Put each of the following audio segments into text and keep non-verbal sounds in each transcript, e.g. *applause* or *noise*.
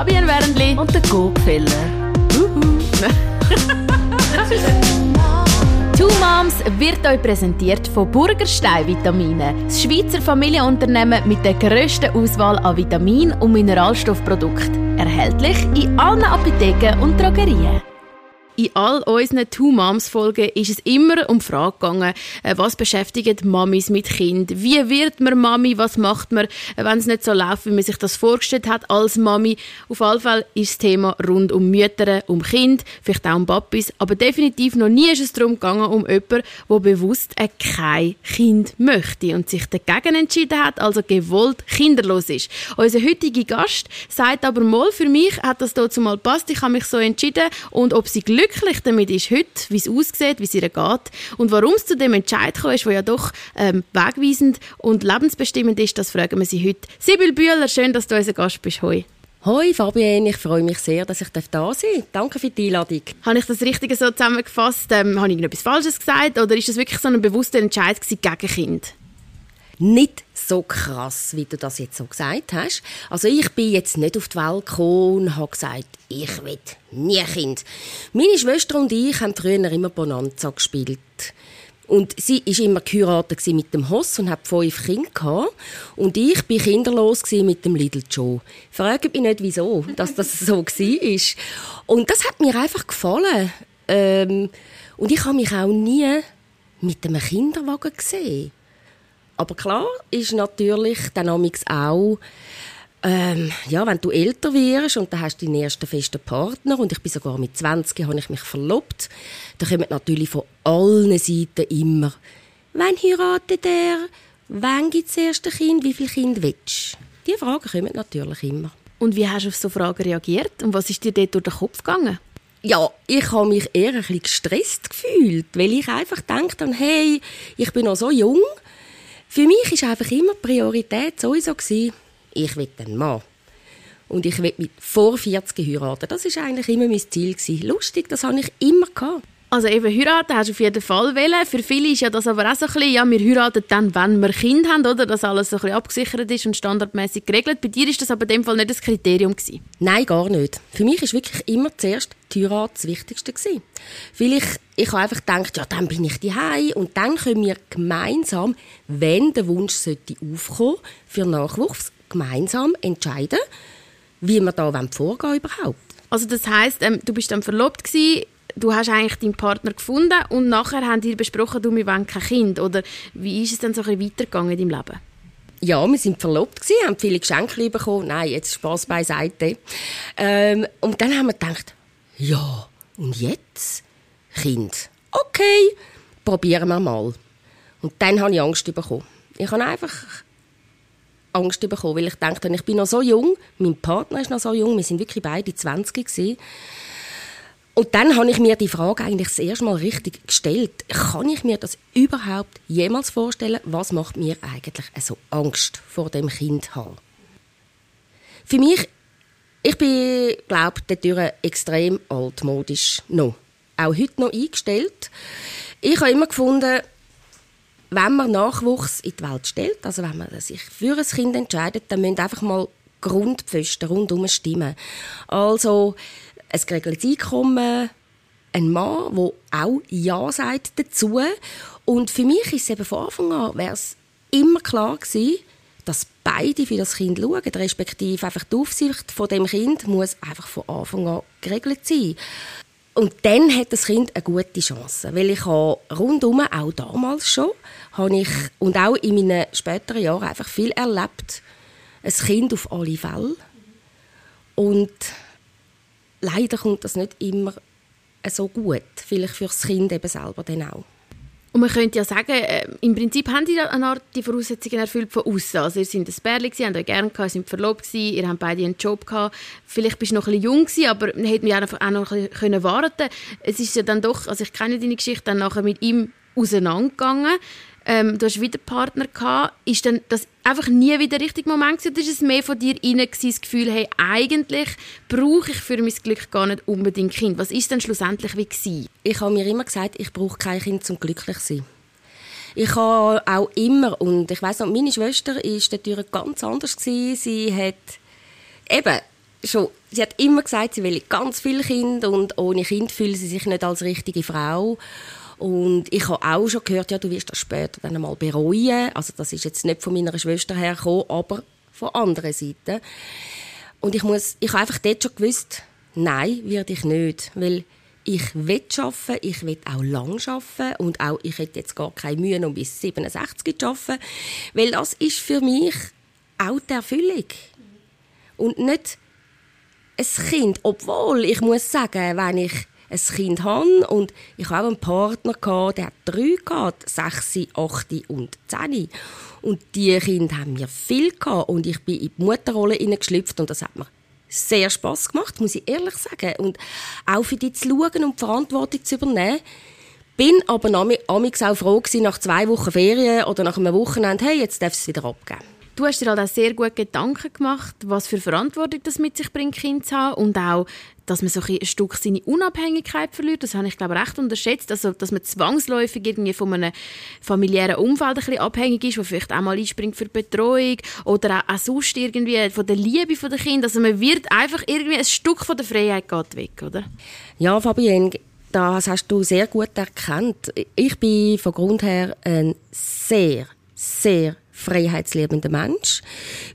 Fabian Wernli und der Gopfeller. *laughs* Two Moms wird euch präsentiert von Burgerstein Vitamine, das Schweizer Familienunternehmen mit der grössten Auswahl an Vitamin- und Mineralstoffprodukten. Erhältlich in allen Apotheken und Drogerien. In all unseren Two Moms Folgen ist es immer um Frage gegangen, äh, was beschäftigt Mamis mit Kind? Wie wird man Mami? Was macht man, äh, wenn es nicht so läuft, wie man sich das vorgestellt hat als Mami? Auf jeden Fall ist das Thema rund um Mütter, um Kind, vielleicht auch um Papis, aber definitiv noch nie ist es darum gegangen, um jemanden, der bewusst kein Kind möchte und sich dagegen entschieden hat, also gewollt kinderlos ist. Unser heutiger Gast sagt aber mal, für mich hat das dazu mal passt, ich habe mich so entschieden und ob sie Glück glücklich damit ist heute, wie es aussieht, wie es ihr geht und warum es zu dem Entscheid gekommen ist, der ja doch ähm, wegweisend und lebensbestimmend ist, das fragen wir sie heute. Sibyl Bühler, schön, dass du unser Gast bist. Hoi. Hoi Fabienne, ich freue mich sehr, dass ich da sein darf. Danke für die Einladung. Habe ich das Richtige so zusammengefasst? Ähm, habe ich etwas Falsches gesagt oder ist das wirklich so ein bewusster Entscheid gegen Kind? Nicht so krass, wie du das jetzt so gesagt hast. Also ich bin jetzt nicht auf die Welt gekommen und habe gesagt, ich will nie Kind. Meine Schwester und ich haben früher immer Bonanza gespielt. Und sie war immer geheiratet mit dem Hoss und hat fünf Kinder gehabt. Und ich war kinderlos mit dem Little Joe. Fragt mich nicht, wieso, dass das so war. Und das hat mir einfach gefallen. Ähm, und ich habe mich auch nie mit einem Kinderwagen gesehen. Aber klar ist natürlich dann auch, ähm, ja, wenn du älter wirst und dann hast du deinen ersten festen Partner und ich bin sogar mit 20 habe ich mich verlobt, dann kommen natürlich von allen Seiten immer, wann heiratet er? Wann gibt es das erste Kind? Wie viele Kinder willst du? Diese Fragen kommen natürlich immer. Und wie hast du auf so Fragen reagiert? Und was ist dir dort durch den Kopf gegangen? Ja, ich habe mich eher ein bisschen gestresst gefühlt, weil ich einfach dachte, hey, ich bin noch so jung, für mich war einfach immer Priorität sowieso, gewesen, ich will einen Mann. Und ich will mit vor 40 heiraten. Das war eigentlich immer mein Ziel. Gewesen. Lustig, das habe ich immer gehabt. Also eben heiraten hast du auf jeden Fall wählen. Für viele ist ja das aber auch so ein bisschen, ja, wir heiraten dann, wenn wir Kind haben, oder? Dass alles so ein bisschen abgesichert ist und standardmäßig geregelt. Bei dir ist das aber in dem Fall nicht das Kriterium gewesen. Nein, gar nicht. Für mich ist wirklich immer zuerst die Heirat das Wichtigste gewesen. Weil ich, ich habe einfach gedacht, ja, dann bin ich daheim und dann können wir gemeinsam, wenn der Wunsch sollte aufkommen, für Nachwuchs gemeinsam entscheiden, wie wir da vorgehen überhaupt. Also das heißt, ähm, du bist dann verlobt gewesen, du hast eigentlich deinen Partner gefunden und nachher haben die besprochen, du, wir wollen kein Kind. Oder wie ist es dann so weitergegangen in deinem Leben? Ja, wir sind verlobt gewesen, haben viele Geschenke bekommen. Nein, jetzt Spaß beiseite. Ähm, und dann haben wir gedacht, ja, und jetzt? Kind. Okay, probieren wir mal. Und dann habe ich Angst bekommen. Ich habe einfach Angst bekommen, weil ich dachte, ich bin noch so jung, mein Partner ist noch so jung, wir sind wirklich beide 20 gewesen. Und dann habe ich mir die Frage eigentlich das erste Mal richtig gestellt. Kann ich mir das überhaupt jemals vorstellen? Was macht mir eigentlich so Angst vor dem Kind haben? Für mich, ich bin, glaube ich, extrem altmodisch noch. Auch heute noch eingestellt. Ich habe immer gefunden, wenn man Nachwuchs in die Welt stellt, also wenn man sich für ein Kind entscheidet, dann müssen einfach mal Grundpfosten rundum stimmen. Also, ein geregeltes Einkommen, ein Mann, der auch Ja sagt dazu. Und für mich ist es eben von Anfang an wär's immer klar gewesen, dass beide für das Kind schauen, respektive einfach die Aufsicht von dem Kind muss einfach von Anfang an geregelt sein. Und dann hat das Kind eine gute Chance, weil ich habe rundum, auch damals schon, habe ich, und auch in meinen späteren Jahren einfach viel erlebt. Ein Kind auf alle Fälle. Und leider kommt das nicht immer so gut. Vielleicht für das Kind eben selber dann auch. Und man könnte ja sagen, äh, im Prinzip haben die eine Art die Voraussetzungen erfüllt von außen. Also ihr seid ein Bärli, habt euch gerne gehabt, sind verlobt gewesen, ihr habt beide einen Job gehabt. Vielleicht bist du noch ein bisschen jung gewesen, aber man hätte mich auch noch ein bisschen warten Es ist ja dann doch, also ich kenne deine Geschichte, dann nachher mit ihm auseinandergegangen ähm, du hast wieder Partner gehabt, ist dann das einfach nie wieder der richtige Moment gewesen? Oder ist es mehr von dir rein das Gefühl, hey, eigentlich brauche ich für mein Glück gar nicht unbedingt Kind? Was ist denn schlussendlich wie gewesen? Ich habe mir immer gesagt, ich brauche kein Kind zum glücklich zu sein. Ich habe auch immer, und ich weiß noch, meine Schwester ist natürlich ganz anders gewesen. Sie hat eben schon, sie hat immer gesagt, sie will ganz viele Kinder und ohne Kind fühlt sie sich nicht als richtige Frau. Und ich habe auch schon gehört, ja, du wirst das später dann einmal bereuen. Also das ist jetzt nicht von meiner Schwester hergekommen, aber von anderen Seite. Und ich muss, ich habe einfach dort schon gewusst, nein, werde ich nicht, weil ich will arbeiten, ich will auch lang arbeiten und auch ich hätte jetzt gar keine Mühe, um bis 67 zu arbeiten, weil das ist für mich auch die Erfüllung. Und nicht ein Kind, obwohl ich muss sagen, wenn ich ein Kind habe und ich habe auch einen Partner gehabt, der hat drei gehabt, sechs, acht und zehn. Und die Kinder haben mir viel gehabt und ich bin in die Mutterrolle geschlüpft und das hat mir sehr Spaß gemacht, muss ich ehrlich sagen. Und auch für die zu schauen und die Verantwortung zu übernehmen. Bin aber amigs auch froh gewesen, nach zwei Wochen Ferien oder nach einem Wochenende, hey, jetzt darf es wieder abgeben. Du hast dir halt auch sehr gut Gedanken gemacht, was für Verantwortung das mit sich bringt, Kind zu haben und auch, dass man so ein Stück seine Unabhängigkeit verliert. Das habe ich, glaube ich, recht unterschätzt. Also, dass man zwangsläufig irgendwie von einem familiären Umfeld ein bisschen abhängig ist, wo vielleicht auch mal einspringt für die Betreuung oder auch, auch sonst irgendwie von der Liebe der Kinder. Also, man wird einfach irgendwie ein Stück von der Freiheit geht weg, oder? Ja, Fabienne, das hast du sehr gut erkannt. Ich bin von Grund her ein sehr, sehr freiheitsliebender Mensch.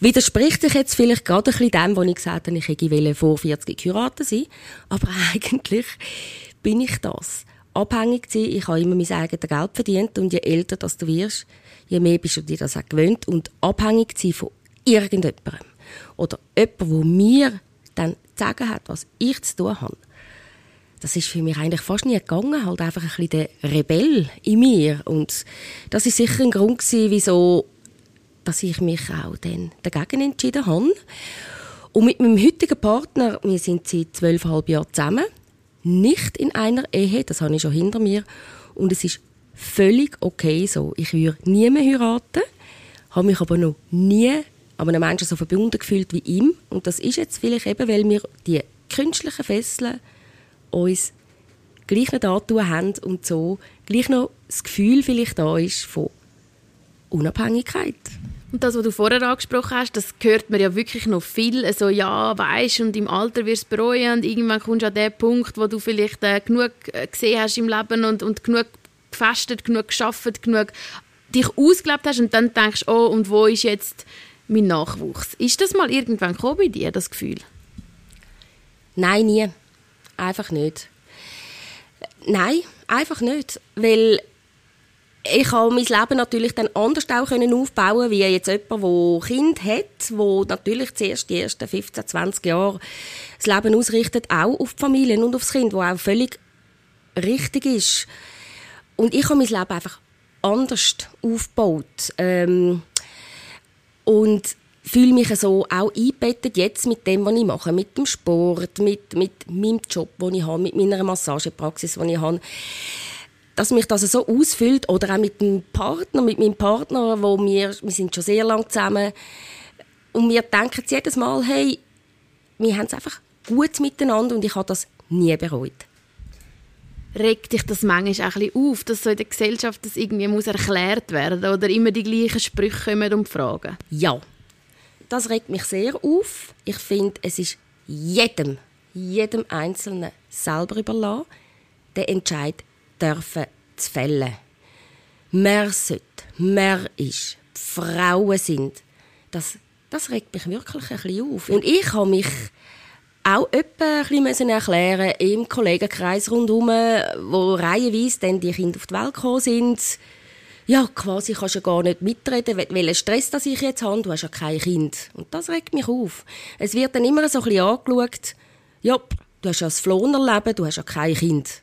Widerspricht sich jetzt vielleicht gerade ein bisschen dem, was ich gesagt habe, ich hätte vor 40 geheiratet sein. Aber *laughs* eigentlich bin ich das. Abhängig sein, ich habe immer mein eigenes Geld verdient und je älter das du wirst, je mehr bist du dir das auch gewöhnt und abhängig sein von irgendjemandem. Oder jemandem, der mir dann zu sagen hat, was ich zu tun habe das ist für mich eigentlich fast nie gegangen, halt einfach ein bisschen der Rebell in mir. Und das ist sicher ein Grund gewesen, wieso dass ich mich auch dann dagegen entschieden habe. Und mit meinem heutigen Partner, wir sind seit zwölfeinhalb Jahren zusammen, nicht in einer Ehe, das habe ich schon hinter mir. Und es ist völlig okay so. Ich würde nie mehr heiraten, habe mich aber noch nie an einem Menschen so verbunden gefühlt wie ihm. Und das ist jetzt vielleicht eben, weil wir die künstlichen Fesseln uns gleich nicht antun haben und so gleich noch das Gefühl vielleicht da ist von Unabhängigkeit. Und das, was du vorher angesprochen hast, das hört man ja wirklich noch viel. Also, ja, weisst und im Alter wirst du bereuen und irgendwann kommst du an den Punkt, wo du vielleicht äh, genug äh, gesehen hast im Leben und, und genug gefestet, genug geschafft, genug dich ausgelebt hast und dann denkst, oh, und wo ist jetzt mein Nachwuchs? Ist das mal irgendwann gekommen bei dir, das Gefühl? Nein, nie. Einfach nicht. Nein, einfach nicht. Weil ich habe mein Leben natürlich dann anders auch aufbauen wie jetzt jemand, der Kind hat, wo natürlich zuerst die ersten 15, 20 Jahre das Leben ausrichtet, auch auf die Familien und aufs Kind, wo auch völlig richtig ist. Und ich habe mein Leben einfach anders aufgebaut. Ähm, und fühle mich so auch eingebettet jetzt mit dem, was ich mache, mit dem Sport, mit, mit meinem Job, den ich habe, mit meiner Massagepraxis, die ich habe dass mich das so ausfüllt oder auch mit dem Partner, mit meinem Partner, wo wir, wir sind schon sehr lange zusammen und wir denken jedes Mal, hey, wir haben es einfach gut miteinander und ich habe das nie bereut. Regt dich das manchmal auch ein bisschen auf, dass so in der Gesellschaft das irgendwie muss erklärt werden oder immer die gleichen Sprüche kommen und Fragen? Ja, das regt mich sehr auf. Ich finde, es ist jedem, jedem Einzelnen selber überlassen, der Entscheid dürfen zu fällen. Mehr sollte, mehr ist, Frauen sind. Das, das regt mich wirklich ein bisschen auf. Und ich habe mich auch etwa ein erklären im Kollegenkreis rundherum, wo reihenweise dann die Kinder auf die Welt gekommen sind. Ja, quasi kannst du gar nicht mitreden, welchen Stress das ich jetzt habe. Du hast ja kein Kind. Und das regt mich auf. Es wird dann immer so ein bisschen angeschaut, ja, du hast ja das Flohnerleben, du hast ja kein Kind.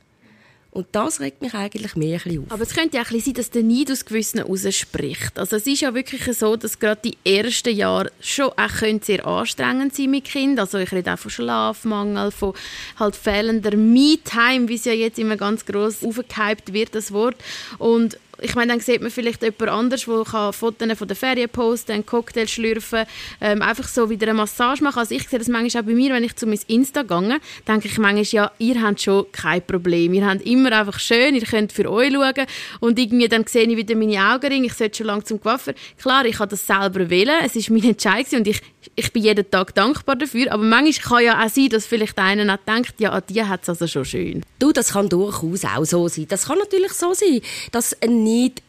Und das regt mich eigentlich mehr ein bisschen auf. Aber es könnte ja auch sein, dass der Neid aus Gewissen rausspricht. Also es ist ja wirklich so, dass gerade die ersten Jahre schon auch sehr anstrengend sein mit Kind. Also ich rede auch von Schlafmangel, von halt fehlender Me-Time, wie es ja jetzt immer ganz gross aufgehypt wird, das Wort. Und ich meine, dann sieht man vielleicht jemand anders, der Fotos von der Ferien posten, einen Cocktail schlürfen, ähm, einfach so wieder eine Massage machen. Also ich sehe das manchmal auch bei mir, wenn ich zu meinem Insta gehe, denke ich manchmal, ja, ihr habt schon kein Problem. Ihr habt immer einfach schön, ihr könnt für euch schauen und irgendwie dann sehe ich wieder meine Augenringe, ich sollte schon lange zum Coiffeur. Klar, ich habe das selber wählen, es ist mein Entscheid und ich ich bin jeden Tag dankbar dafür, aber manchmal kann ja auch sein, dass vielleicht einer auch denkt, ja, an dir hat es also schon schön. Du, das kann durchaus auch so sein. Das kann natürlich so sein, dass ein Neid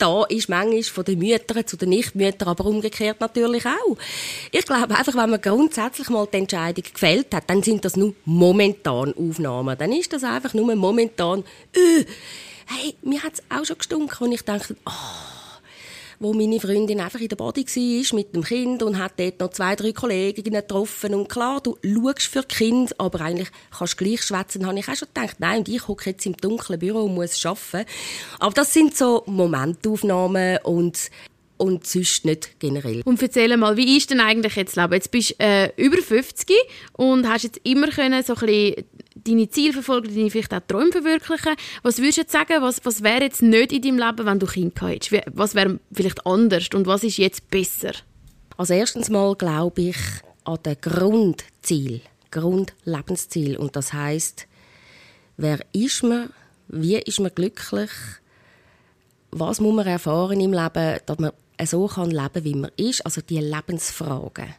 da ist manchmal von den Müttern zu den Nichtmüttern, aber umgekehrt natürlich auch. Ich glaube einfach, wenn man grundsätzlich mal die Entscheidung gefällt hat, dann sind das nur momentan Aufnahmen. Dann ist das einfach nur momentan, äh, hey, mir hat es auch schon gestunken und ich dachte, oh, wo meine Freundin einfach in der Body war mit dem Kind und hat dort noch zwei, drei Kolleginnen getroffen. Und klar, du schaust für Kind, aber eigentlich kannst du gleich schwätzen, habe ich auch schon gedacht, nein, und ich hocke jetzt im dunklen Büro und muss arbeiten. Aber das sind so Momentaufnahmen und und sonst nicht generell. Und erzähl mal, wie ist denn eigentlich jetzt Leben? Jetzt bist du äh, über 50 und hast jetzt immer können so ein bisschen deine Ziele verfolgen, deine vielleicht auch Träume verwirklichen. Was würdest du jetzt sagen, was, was wäre jetzt nicht in deinem Leben, wenn du Kinder hättest? Was wäre vielleicht anders und was ist jetzt besser? Als erstens mal glaube ich an den Grundziel, Grundlebensziel. Und das heißt, wer ist man, wie ist man glücklich, was muss man erfahren im Leben, dass man so kann leben, wie man ist, also die Lebensfragen.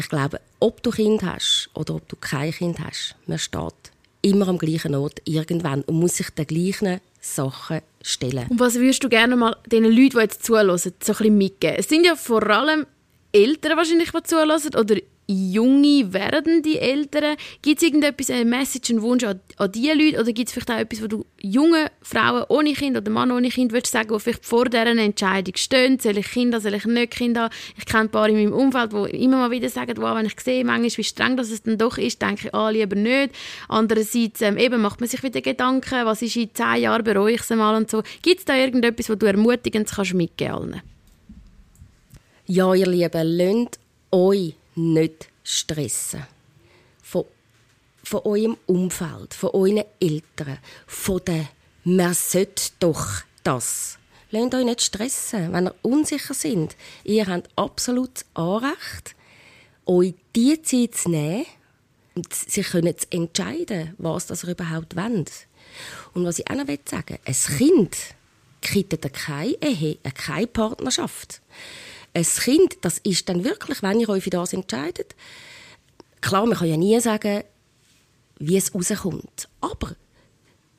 Ich glaube, ob du Kind hast oder ob du kein Kind hast, man steht immer am gleichen Ort irgendwann und muss sich den gleichen Sachen stellen. Und was würdest du gerne mal den Leuten, die jetzt zuhören, so ein bisschen mitgeben? Es sind ja vor allem Eltern wahrscheinlich, die zuhören oder junge, werdende Eltern? Gibt es irgendetwas, eine Message, einen Wunsch an, an diese Leute? Oder gibt es vielleicht auch etwas, wo du jungen Frauen ohne Kind oder Mann ohne Kind würdest sagen, die vielleicht vor dieser Entscheidung stehen? Soll ich Kinder, soll ich nicht Kinder? Ich kenne ein paar in meinem Umfeld, die immer mal wieder sagen, wow, wenn ich sehe, manchmal, wie streng das es dann doch ist, denke ich, ah, lieber nicht. Andererseits ähm, eben macht man sich wieder Gedanken, was ist in zehn Jahren, bereue ich es mal und so. Gibt es da irgendetwas, wo du ermutigend kannst mitgeben kannst? Ja, ihr Lieben, lasst euch nicht stressen. Von, von eurem Umfeld, von euren Eltern, von der «Man sollte doch das». Lasst euch nicht stressen, wenn ihr unsicher seid. Ihr habt absolut Anrecht, euch die Zeit zu nehmen und sie können zu entscheiden, was das ihr überhaupt wollt. Und was ich auch noch sagen will, ein Kind kittet keine Ehe, keine Partnerschaft ein Kind, das ist dann wirklich, wenn ihr euch für das entscheidet, klar, man kann ja nie sagen, wie es rauskommt. Aber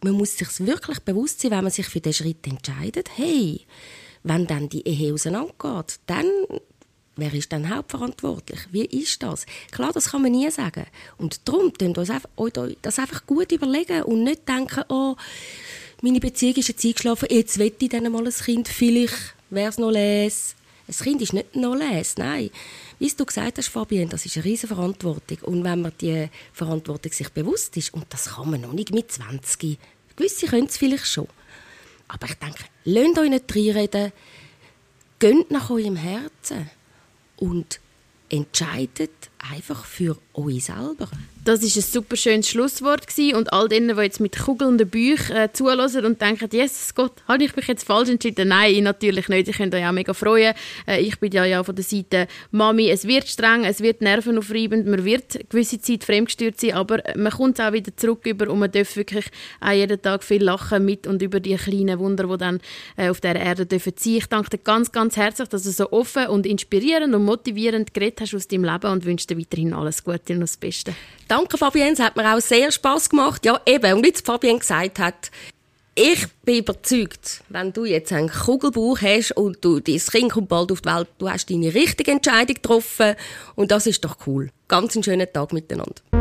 man muss sich wirklich bewusst sein, wenn man sich für den Schritt entscheidet, hey, wenn dann die Ehe auseinandergeht, dann wer ist dann hauptverantwortlich? Wie ist das? Klar, das kann man nie sagen. Und darum könnt ihr das einfach gut überlegen und nicht denken, oh, meine Beziehung ist jetzt eingeschlafen, jetzt wette ich dann mal ein Kind, vielleicht wäre es noch les. Ein Kind ist nicht noch les, nein. Wie du gesagt hast, Fabienne, das ist eine riesige Verantwortung. Und wenn man die Verantwortung sich bewusst ist, und das kann man noch nicht mit 20, gewisse können es vielleicht schon. Aber ich denke, lasst euch nicht reinreden, geht nach eurem Herzen und entscheidet einfach für euch selber. Das ist ein super schönes Schlusswort gewesen. und all denen, die jetzt mit kugelnden Büchern äh, zulassen und denken, Jesus Gott, habe ich mich jetzt falsch entschieden? Nein, natürlich nicht. Ich könnte euch auch mega freuen. Äh, ich bin ja, ja von der Seite Mami. Es wird streng, es wird nervenaufreibend, man wird gewisse Zeit fremdgestört sein, aber man kommt auch wieder zurück über und man darf wirklich auch jeden Tag viel lachen mit und über die kleinen Wunder, die dann äh, auf der Erde dürfen sein. Ich danke dir ganz, ganz herzlich, dass du so offen und inspirierend und motivierend geredet hast aus deinem Leben und wünsche dir weiterhin alles Gute und das Beste. Danke, Fabienne. Es hat mir auch sehr Spaß gemacht. Ja, eben. Und wie Fabienne gesagt hat, ich bin überzeugt, wenn du jetzt einen Kugelbauch hast und du dein Kind kommt bald auf die Welt, du hast deine richtige Entscheidung getroffen und das ist doch cool. Ganz einen schönen Tag miteinander.